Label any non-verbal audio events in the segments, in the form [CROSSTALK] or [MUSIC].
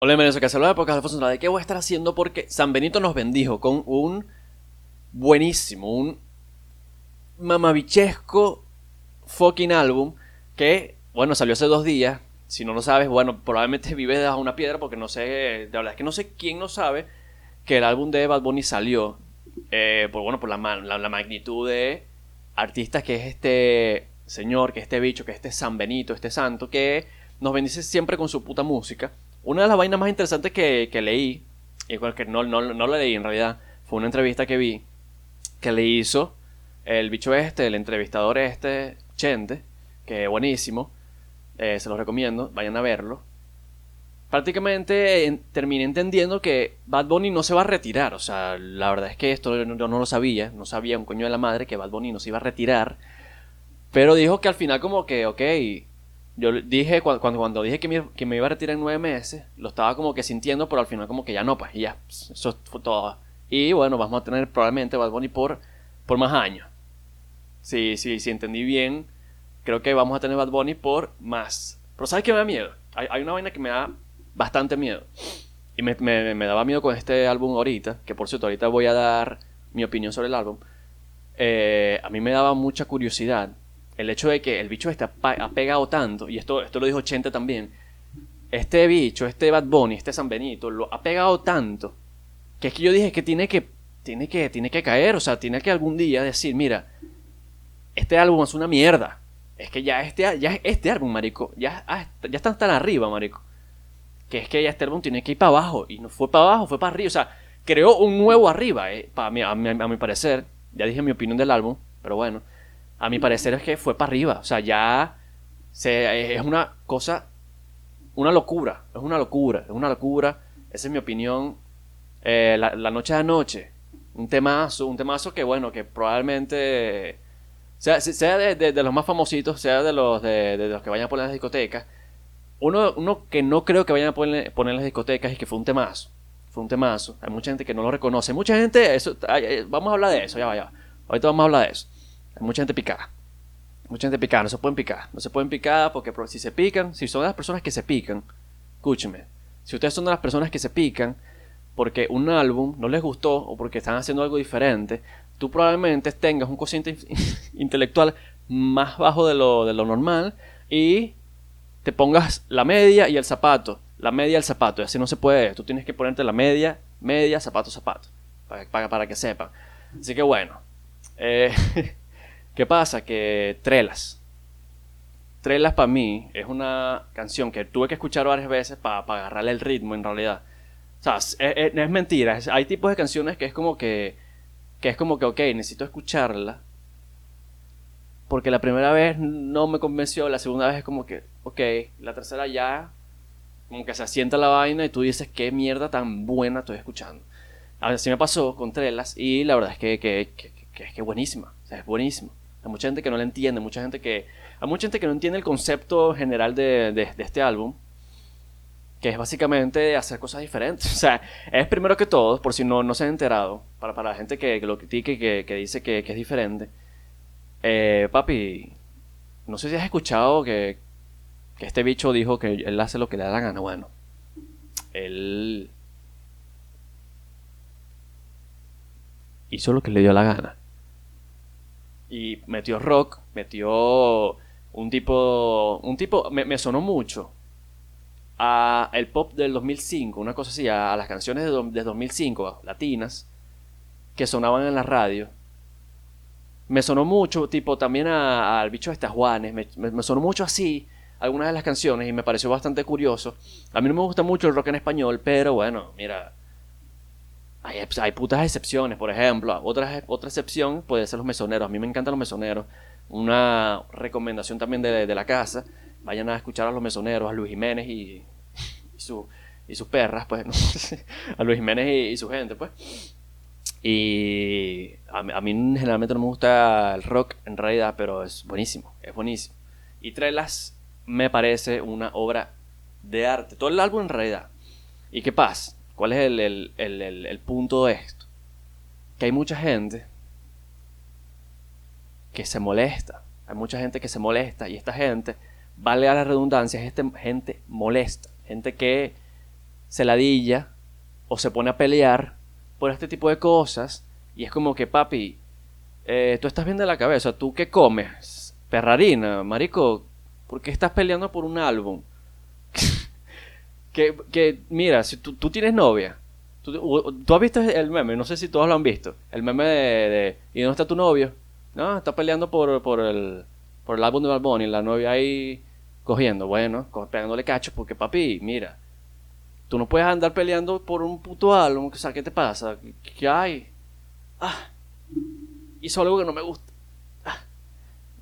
Hola, bienvenidos a Casa de Podcast Alfonso Andrade. ¿Qué voy a estar haciendo? Porque San Benito nos bendijo con un buenísimo, un mamabichesco fucking álbum que, bueno, salió hace dos días. Si no lo sabes, bueno, probablemente [LAUGHS] vives debajo de una piedra porque no sé, de verdad es que no sé quién no sabe que el álbum de Bad Bunny salió eh, por, bueno, por la, la- la magnitud de artistas que es este señor, que es este bicho, que es este San Benito, este santo, que nos bendice siempre con su puta música. Una de las vainas más interesantes que, que leí, y que no, no, no la leí en realidad, fue una entrevista que vi que le hizo el bicho este, el entrevistador este, Chente, que buenísimo, eh, se los recomiendo, vayan a verlo. Prácticamente en- terminé entendiendo que Bad Bunny no se va a retirar, o sea, la verdad es que esto yo no, yo no lo sabía, no sabía un coño de la madre que Bad Bunny no se iba a retirar, pero dijo que al final como que, ok, yo dije, cuando, cuando, dije que me, que me iba a retirar en nueve meses, lo estaba como que sintiendo, pero al final como que ya no, pues, y ya, pues, eso fue todo. Y bueno, vamos a tener probablemente Bad Bunny por, por más años. Sí, sí, sí, entendí bien. Creo que vamos a tener Bad Bunny por más. Pero ¿sabes qué me da miedo? Hay, hay una vaina que me da bastante miedo. Y me, me- me daba miedo con este álbum ahorita, que por cierto, ahorita voy a dar mi opinión sobre el álbum. Eh, a mí me daba mucha curiosidad el hecho de que el bicho este ha, pegado tanto, y esto, esto lo dijo Chente también, este bicho, este Bad Bunny, este San Benito, lo ha pegado tanto, que es que yo dije que tiene que, tiene que, tiene que caer, o sea, tiene que algún día decir, mira, este álbum es una mierda. Es que ya este, ya este álbum, marico, ya, ah, ya están tan arriba, marico. Que es que ya este álbum tiene que ir para abajo. Y no fue para abajo, fue para arriba. O sea, creó un nuevo arriba, eh, pa- a, mi, a a mi parecer. Ya dije mi opinión del álbum, pero bueno. A mi parecer es que fue para arriba. O sea, ya es una cosa, una locura. Es una locura, es una locura. Esa es mi opinión. Eh, la, la noche de anoche. Un temazo, un temazo que bueno, que probablemente sea, de, los más famositos, sea de los de, los que vayan a poner en las discotecas. Uno, uno que no creo que vayan a poner, en las discotecas y que fue un temazo. Fue un temazo. Hay mucha gente que no lo reconoce. Mucha gente, eso, vamos a hablar de eso, ya va, ya va. Ahorita vamos a hablar de eso. Mucha gente picada. Mucha gente picada, no se pueden picar. No se pueden picar porque si se pican, si son las personas que se pican, escúcheme. Si ustedes son de las personas que se pican porque un álbum no les gustó o porque están haciendo algo diferente, tú probablemente tengas un cociente in- [LAUGHS] intelectual más bajo de lo, de lo normal y te pongas la media y el zapato. La media y el zapato. Y así no se puede. Tú tienes que ponerte la media, media, zapato, zapato. Para, para, para que sepan. Así que bueno. Eh, [LAUGHS] ¿Qué pasa? Que Trelas. Trelas para mí es una canción que tuve que escuchar varias veces para agarrarle el ritmo en realidad. O sea, es, es- mentira. Hay tipos de canciones que es como que. Que es como que, ok, necesito escucharla. Porque la primera vez no me convenció, la segunda vez es como que, ok, la tercera ya. Como que se asienta la vaina y tú dices, qué mierda tan buena estoy escuchando. Así me pasó con Trelas y la verdad es que, que, que, que es buenísima. O sea, es buenísima. Hay mucha gente que no la entiende, mucha gente que. Hay mucha gente que no entiende el concepto general de, este álbum que es básicamente hacer cosas diferentes. [LAUGHS] O sea, es primero que todo, por si no, no se han enterado, para, para la gente que, lo critique que, que dice que, que es diferente. Eh, papi, no sé si has escuchado que, que este bicho dijo que él hace lo que le da la gana. Bueno, él hizo lo que le dio la gana. Y metió rock, metió un tipo, un tipo, me, sonó mucho a el pop del 2005, una cosa así, a, a las canciones de, do- de 2005, latinas, que sonaban en la radio. Me sonó mucho, tipo, también al bicho de estas me, me- me sonó mucho así algunas de las canciones y me pareció bastante curioso. A mí no me gusta mucho el rock en español, pero bueno, mira, hay, ex- hay putas excepciones, por ejemplo. Otra, otra excepción puede ser los mesoneros. A mí me encantan los mesoneros. Una recomendación también de, de la casa. Vayan a escuchar a los mesoneros, a Luis Jiménez y, su, y sus perras, pues. ¿no? [LAUGHS] a Luis Jiménez y, su gente, pues. Y a, a mí generalmente no me gusta el rock en realidad, pero es buenísimo, es buenísimo. Y Trelas me parece una obra de arte. Todo el álbum en realidad. ¿Y qué pasa? ¿Cuál es el, el- el- el- punto de esto? Que hay mucha gente que se molesta. Hay mucha gente que se molesta y esta gente, vale a la redundancia, es este- gente molesta. Gente que se ladilla o se pone a pelear por este tipo de cosas. Y es como que, papi, eh, tú estás bien de la cabeza. ¿Tú qué comes? Perrarina, marico. ¿Por qué estás peleando por un álbum? Que, mira, si tú, tú tienes novia. Tú, tú, has visto el meme, no sé si todos lo han visto. El meme de, ¿Y dónde está tu novio? No, está peleando por, por, el, por el álbum de Balbón y la novia ahí cogiendo. Bueno, pegándole cacho porque, papi, mira. Tú no puedes andar peleando por un puto álbum. O sea, ¿qué te pasa? ¿Qué hay? Ah, hizo algo que no me gusta. Ah,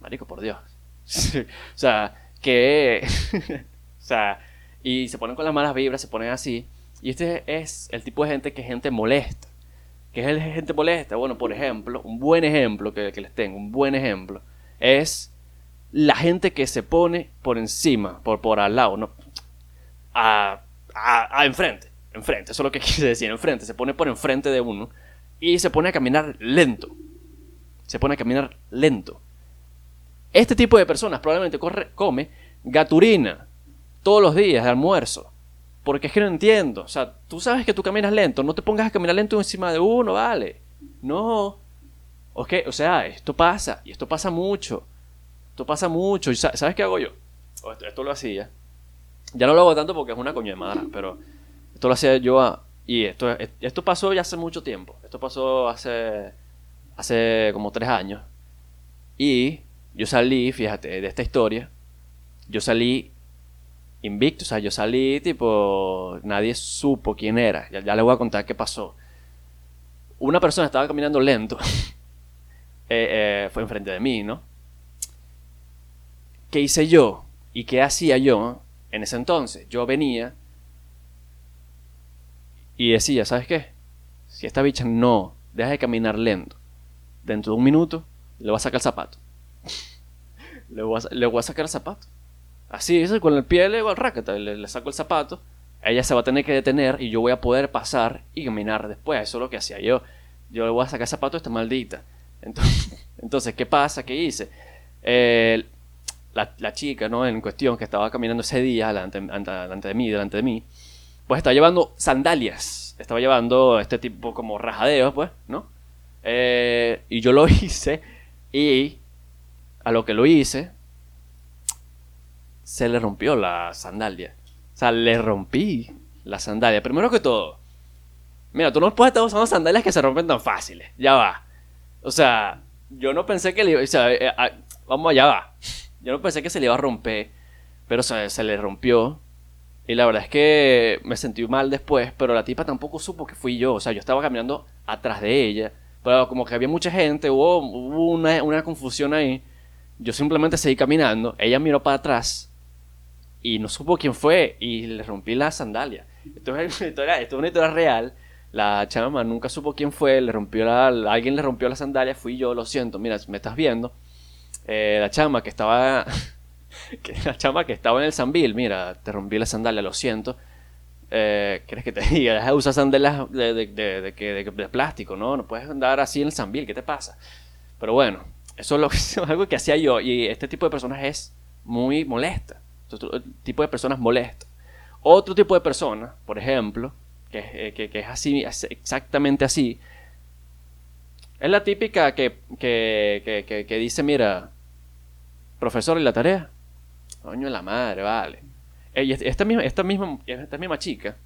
marico, por Dios. [LAUGHS] o sea, que... [LAUGHS] o sea, y se ponen con las malas vibras, se ponen así. Y este es el tipo de gente que es gente molesta. ¿Qué es el gente molesta? Bueno, por ejemplo, un buen ejemplo que, les tengo, un buen ejemplo, es la gente que se pone por encima, por, por al lado, ¿no? A, a, enfrente, enfrente, eso es lo que [LAUGHS] quise decir, enfrente, se pone por enfrente de uno y se pone a caminar lento. Se pone a caminar lento. Este tipo de personas probablemente come gaturina todos los días de almuerzo. Porque es que no entiendo. O sea, tú sabes que tú caminas lento. No te pongas a caminar lento encima de uno, vale. No. o sea, esto pasa. Y esto pasa mucho. Esto pasa mucho. ¿Sabes qué hago yo? Esto, lo hacía. Ya no lo hago tanto porque es una coña de madre. Pero esto lo hacía yo y esto, esto pasó ya hace mucho tiempo. Esto pasó hace, hace como tres años. Y yo salí, fíjate, de esta historia. Yo salí invicto. O sea, yo salí tipo... Nadie supo quién era. Ya, le voy a contar qué pasó. Una persona estaba caminando lento. [LAUGHS] Eh, eh, fue enfrente de mí, ¿no? ¿Qué hice yo? ¿Y qué hacía yo en ese entonces? Yo venía y decía, ¿sabes qué? Si esta bicha no deja de caminar lento, dentro de un minuto le voy a sacar el zapato. [LAUGHS] le, voy a, le, voy a, sacar el zapato. Así, con el pie le, le, le saco el zapato. Ella se va a tener que detener y yo voy a poder pasar y caminar después. Eso es lo que hacía yo. Yo le voy a sacar el zapato a esta maldita. Entonces, [LAUGHS] entonces ¿qué pasa? ¿Qué hice? La, la, chica, ¿no? En cuestión, que estaba caminando ese día delante, delante de mí, delante de mí, pues estaba llevando sandalias. Estaba llevando este tipo como rajadeos, pues, ¿no? Eh, y yo lo [LAUGHS] hice y a lo que lo hice, se le rompió la sandalia. O sea, le rompí la sandalia. Primero que todo, mira, tú no puedes estar usando sandalias que se rompen tan fáciles. Ya va. O sea, yo no pensé que le iba... O sea, eh, ah, vamos allá va. Yo no pensé que se le iba a romper, pero se le rompió. Y la verdad es que me sentí mal después, pero la tipa tampoco supo que fui yo. O sea, yo estaba caminando atrás de ella, pero como que había mucha gente, hubo, una, confusión ahí. Yo simplemente seguí caminando, ella miró para atrás y no supo quién fue y le rompí la sandalia. Esto es una [LAUGHS] historia, esto es una historia real. La chama nunca supo quién fue, le rompió la, alguien le rompió la sandalia, fui yo, lo siento, mira, me estás viendo. Eh, la chama que estaba [LAUGHS] que la chama que estaba en el Zambil, mira, te rompí la sandalia, lo siento. Eh, ¿Quieres que te [LAUGHS] diga? Deja de usar sandalias de, de, de, de, plástico, ¿no? No puedes andar así en el Zambil, ¿qué te pasa? Pero bueno, eso es, lo que, algo que hacía yo y este tipo de personas es muy molesta. Este tipo de personas molesta. Otro tipo de persona, por ejemplo, que, eh, que, que es así, es exactamente así, es la típica que, que, que dice, mira, profesor, ¿y la tarea? Coño la madre, vale. esta misma, esta misma, esta misma chica,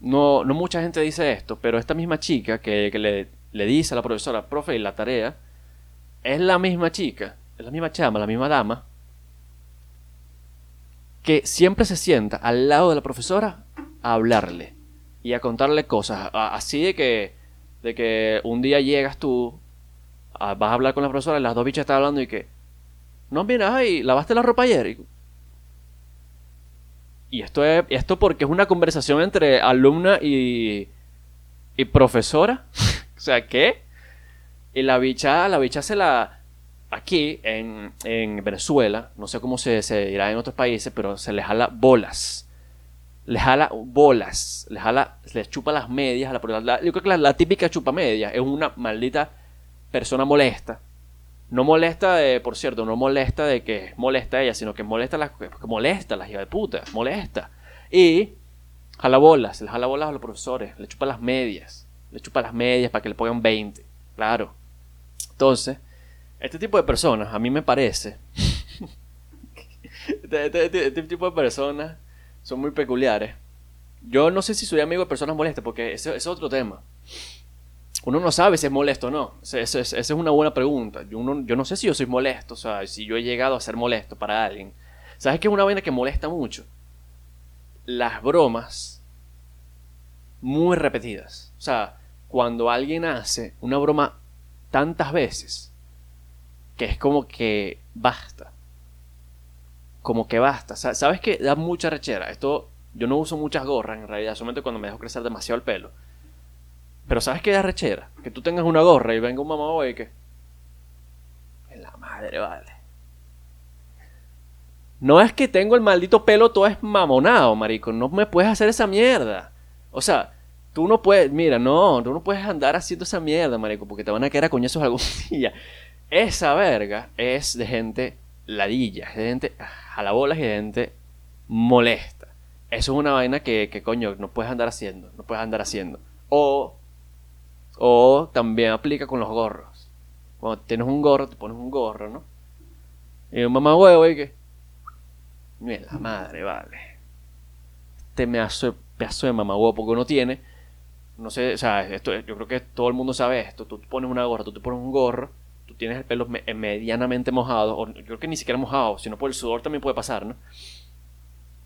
no, no mucha gente dice esto, pero esta misma chica que, le, le, dice a la profesora, profe, y la tarea, es la misma chica, es la misma chama, la misma dama, que siempre se sienta al lado de la profesora a hablarle y a contarle cosas. así de que, de que un día llegas tú, vas a hablar con la profesora y las dos bichas están hablando y que, no, mira, ay, lavaste la ropa ayer. Y esto, es, esto porque es una conversación entre alumna y, y profesora. [LAUGHS] o sea, ¿qué? Y la bicha, la bicha se la... Aquí, en, en Venezuela, no sé cómo se, se, dirá en otros países, pero se le jala bolas. Le jala bolas. Le jala, le chupa las medias. A la, yo creo que la, la típica chupa media es una maldita persona molesta no molesta de, por cierto, no molesta de que molesta a ella, sino que molesta las que molesta las hijas de puta, molesta. Y Jala bolas, le jala bolas a los profesores, le chupa las medias, le chupa las medias para que le pongan 20, claro. Entonces, este tipo de personas, a mí me parece, [LAUGHS] este, este- este- este tipo de personas son muy peculiares. Yo no sé si soy amigo de personas molestas, porque ese, ese es otro tema. Uno no sabe si es molesto o no. Esa es una buena pregunta. Yo, uno- yo no sé si yo soy molesto, o sea, si yo he llegado a ser molesto para alguien. ¿Sabes qué es una vaina que molesta mucho? Las bromas muy repetidas. O sea, cuando alguien hace una broma tantas veces que es como que basta. Como que basta. Sa- ¿Sabes qué? Da mucha rechera. Esto, yo no uso muchas gorras en realidad, solamente cuando me dejo crecer demasiado el pelo. Pero ¿sabes qué da rechera? Que tú tengas una gorra y venga un mamá y que... En la madre, vale. No es que tengo el maldito pelo todo es mamonado, marico. No me puedes hacer esa mierda. O sea, tú no puedes... Mira, no, tú no puedes andar haciendo esa mierda, marico, porque te van a caer a coñazos algún [LAUGHS] día. Esa verga es de gente ladilla, es de gente jalabolas y de gente molesta. Eso es una vaina que, que, coño, no puedes andar haciendo, no puedes andar haciendo. O, o también aplica con los gorros. Cuando tienes un gorro, te pones un gorro, ¿no? Y un mamá huevo, y que... Mira, la madre, vale. Este pedazo, pedazo de mamá huevo, porque uno tiene... No sé, o sea, esto, yo creo que todo el mundo sabe esto. Tú pones una gorra, tú te pones un gorro, tú tienes el pelo me- medianamente mojado, o yo creo que ni siquiera mojado, sino por el sudor también puede pasar, ¿no?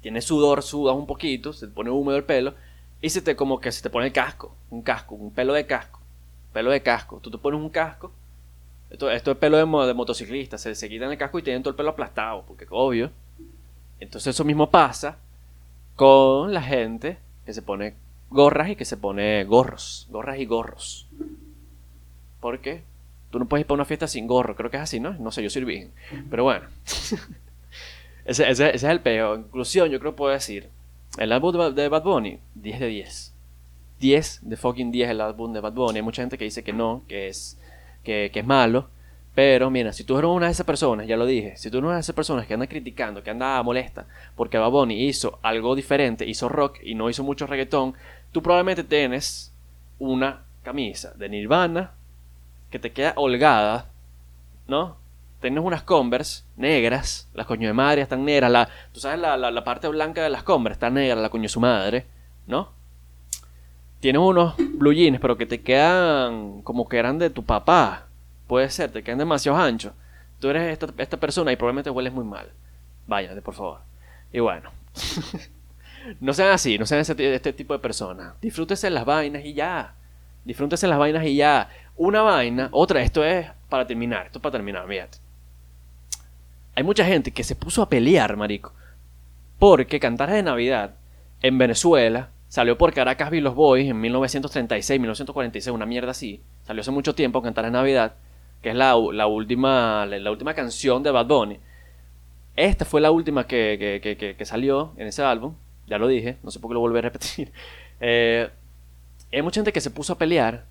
Tienes sudor, sudas un poquito, se te pone húmedo el pelo, y se te como que se te pone el casco, un casco, un pelo de casco, pelo de casco. Tú te pones un casco, esto, esto es pelo de, de motociclista, se, se quitan el casco y tienen todo el pelo aplastado, porque obvio. Entonces eso mismo pasa con la gente que se pone gorras y que se pone gorros, gorras y gorros. ¿Por qué? Tú no puedes ir para una fiesta sin gorro, creo que es así, ¿no? No sé, yo soy virgen. Pero bueno. [LAUGHS] ese, es el peo. Inclusión, yo creo que puedo decir. El álbum de Bad Bunny, 10 de 10. 10 de fucking 10 el álbum de Bad Bunny. Hay mucha gente que dice que no, que es, que, que es malo. Pero mira, si tú eres una de esas personas, ya lo dije, si tú eres una de esas personas que anda criticando, que anda molesta, porque Bad Bunny hizo algo diferente, hizo rock y no hizo mucho reggaetón, tú probablemente tienes una camisa de Nirvana que te queda holgada, ¿no? Tienes unas Converse negras, las coño de madre están negras, la, tú sabes la, la, parte blanca de las Converse está negra, la coño de su madre, ¿no? Tienes unos blue jeans, pero que te quedan como que eran de tu papá, puede ser, te quedan demasiado anchos. Tú eres esta, esta persona y probablemente hueles muy mal. Váyate, por favor. Y bueno. [LAUGHS] no sean así, no sean ese, este tipo de personas. Disfrútese las vainas y ya. Disfrútese las vainas y ya. Una vaina, otra, esto es para terminar, esto es para terminar, fíjate. Hay mucha gente que se puso a pelear, marico. Porque Cantares de Navidad en Venezuela salió por Caracas Be Los Boys en 1936, 1946, una mierda así. Salió hace mucho tiempo Cantares de Navidad, que es la, la última, la, última canción de Bad Bunny. Esta fue la última que- que- que salió en ese álbum. Ya lo dije, no sé por qué lo volví a repetir. [LAUGHS] Eh, hay mucha gente que se puso a pelear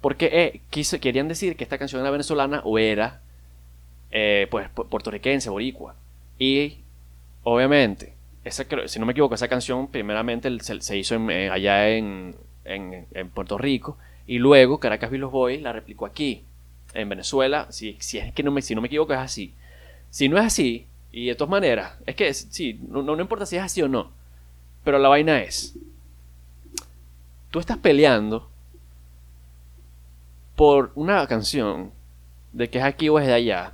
porque eh, quiso- querían decir que esta canción era venezolana o era eh, pues pu- puertorriquense, boricua. Y obviamente, esa, si no me equivoco, esa canción primeramente se, hizo en- eh, allá en, en- en Puerto Rico y luego Caracas Be Los Boys la replicó aquí, en Venezuela. Si, si es que no me, si no me equivoco es así. Si no es así, y de todas maneras, es que sí, no no importa si es así o no, pero la vaina es, tú estás peleando por una canción de que es aquí o es de allá.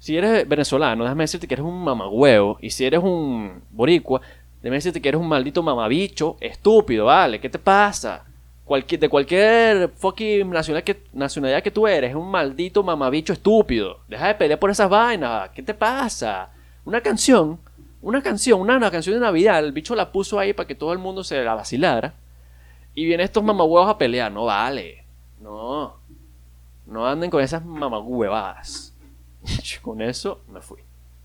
Si eres venezolano, déjame decirte que eres un mamagüevo. Y si eres un boricua, déjame decirte que eres un maldito mamabicho estúpido, ¿vale? ¿Qué te pasa? Cualquier, de cualquier fucking nacionalidad que, nacionalidad que tú eres, es un maldito mamabicho estúpido. Deja de pelear por esas vainas. ¿Qué te pasa? Una canción, una canción, una, una canción de Navidad. El bicho la puso ahí para que todo el mundo se la vacilara. Y vienen estos mamagüevos a pelear. No vale. No. No anden con esas mamagüevadas. [LAUGHS] Con eso me fui.